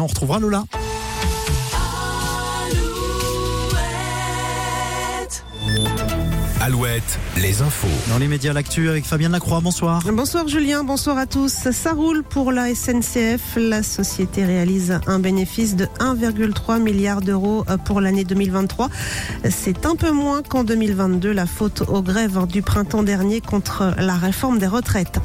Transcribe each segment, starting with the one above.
On retrouvera Lola. Alouette, les infos. Dans les médias, l'actu avec Fabienne Lacroix. Bonsoir. Bonsoir Julien, bonsoir à tous. Ça roule pour la SNCF. La société réalise un bénéfice de 1,3 milliard d'euros pour l'année 2023. C'est un peu moins qu'en 2022, la faute aux grèves du printemps dernier contre la réforme des retraites.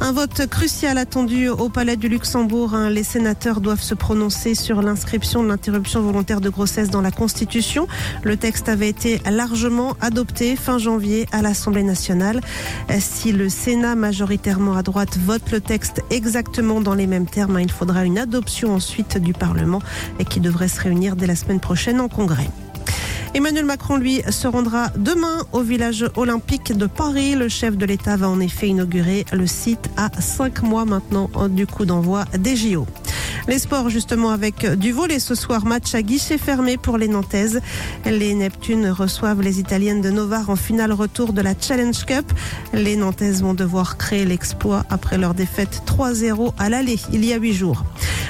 Un vote crucial attendu au Palais du Luxembourg. Les sénateurs doivent se prononcer sur l'inscription de l'interruption volontaire de grossesse dans la Constitution. Le texte avait été largement adopté fin janvier à l'Assemblée nationale. Si le Sénat, majoritairement à droite, vote le texte exactement dans les mêmes termes, il faudra une adoption ensuite du Parlement et qui devrait se réunir dès la semaine prochaine en congrès. Emmanuel Macron, lui, se rendra demain au village olympique de Paris. Le chef de l'État va en effet inaugurer le site à cinq mois maintenant du coup d'envoi des JO. Les sports justement avec du volet ce soir, match à guichet fermé pour les Nantaises. Les Neptunes reçoivent les Italiennes de Novare en finale retour de la Challenge Cup. Les Nantaises vont devoir créer l'exploit après leur défaite 3-0 à l'aller il y a huit jours.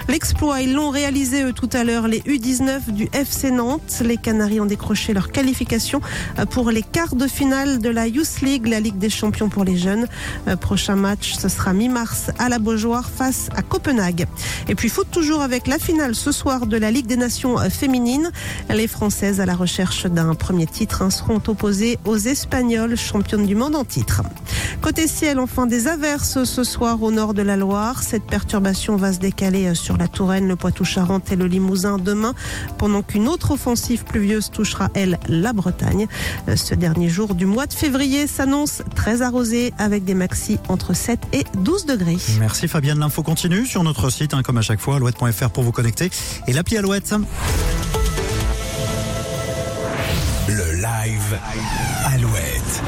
L'exploit, ils l'ont réalisé eux tout à l'heure, les U19 du FC Nantes. Les Canaries ont décroché leur qualification pour les quarts de finale de la Youth League, la Ligue des champions pour les jeunes. Prochain match, ce sera mi-mars à la Beaujoire face à Copenhague. Et puis foot toujours avec la finale ce soir de la Ligue des Nations féminines. Les Françaises à la recherche d'un premier titre seront opposées aux Espagnols, championnes du monde en titre. Côté ciel, enfin des averses ce soir au nord de la Loire. Cette perturbation va se décaler sur la Touraine, le Poitou-Charentes et le Limousin demain, pendant qu'une autre offensive pluvieuse touchera, elle, la Bretagne. Ce dernier jour du mois de février s'annonce très arrosé avec des maxis entre 7 et 12 degrés. Merci Fabienne. L'info continue sur notre site, hein, comme à chaque fois, alouette.fr pour vous connecter et l'appli Alouette. Le live Alouette.